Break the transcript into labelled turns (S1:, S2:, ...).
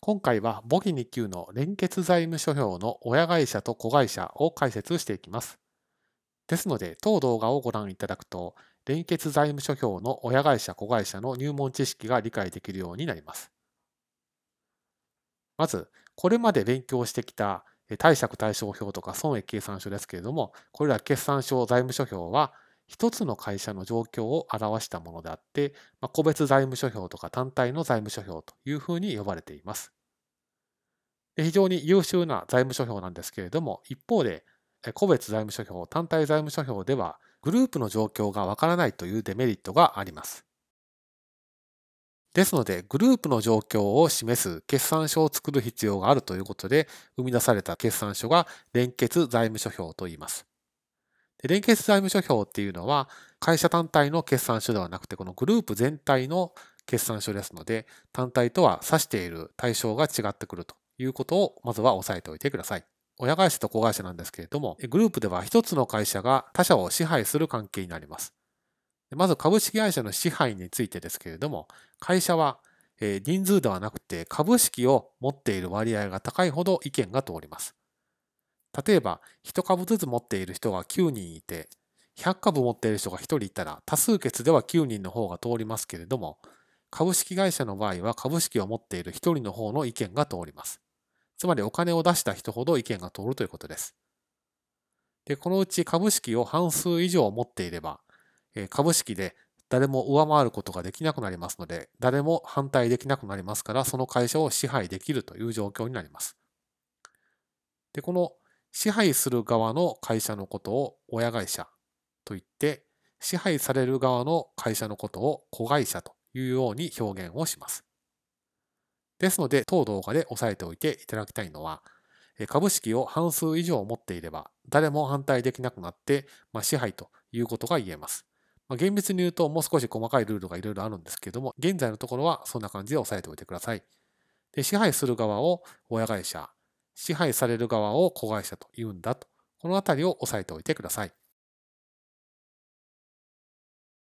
S1: 今回は簿記2級の連結財務諸表の親会社と子会社を解説していきます。ですので、当動画をご覧いただくと、連結財務諸表の親会社子会社の入門知識が理解できるようになります。まず、これまで勉強してきた貸借対照表とか損益計算書ですけれども、これら決算書財務諸表は、一つの会社の状況を表したものであって、まあ、個別財務諸表とか単体の財務諸表というふうに呼ばれています。非常に優秀な財務諸表なんですけれども、一方で、個別財務諸表、単体財務諸表では、グループの状況がわからないというデメリットがあります。ですので、グループの状況を示す決算書を作る必要があるということで、生み出された決算書が連結財務諸表と言います。で連結財務諸表っていうのは、会社単体の決算書ではなくて、このグループ全体の決算書ですので、単体とは指している対象が違ってくるということを、まずは押さえておいてください。親会社と子会社なんですけれども、グループでは一つの会社が他社を支配する関係になります。まず株式会社の支配についてですけれども、会社は人数ではなくて株式を持っている割合が高いほど意見が通ります。例えば、1株ずつ持っている人が9人いて、100株持っている人が1人いたら、多数決では9人の方が通りますけれども、株式会社の場合は株式を持っている1人の方の意見が通ります。つまりお金を出した人ほど意見が通るということです。で、このうち株式を半数以上持っていれば、株式で誰も上回ることができなくなりますので、誰も反対できなくなりますから、その会社を支配できるという状況になります。で、この支配する側の会社のことを親会社と言って、支配される側の会社のことを子会社というように表現をします。ですので、当動画で押さえておいていただきたいのは、株式を半数以上持っていれば、誰も反対できなくなって、まあ、支配ということが言えます。まあ、厳密に言うともう少し細かいルールがいろいろあるんですけれども、現在のところはそんな感じで押さえておいてください。で支配する側を親会社、支配される側を子会社と言うんだと、このあたりを押さえておいてください。